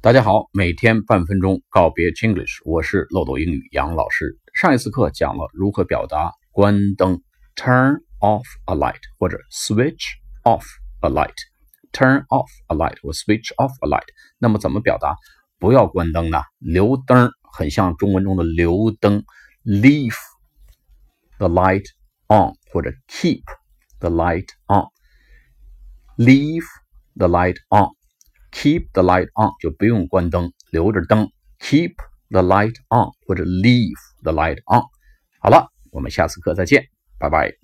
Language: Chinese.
大家好，每天半分钟告别 Chinglish，我是漏斗英语杨老师。上一次课讲了如何表达关灯，turn off a light 或者 switch off a light，turn off a light 或 switch off a light。那么怎么表达不要关灯呢？留灯很像中文中的留灯，leave the light on 或者 keep the light on，leave the light on。Keep the light on 就不用关灯，留着灯。Keep the light on 或者 Leave the light on。好了，我们下次课再见，拜拜。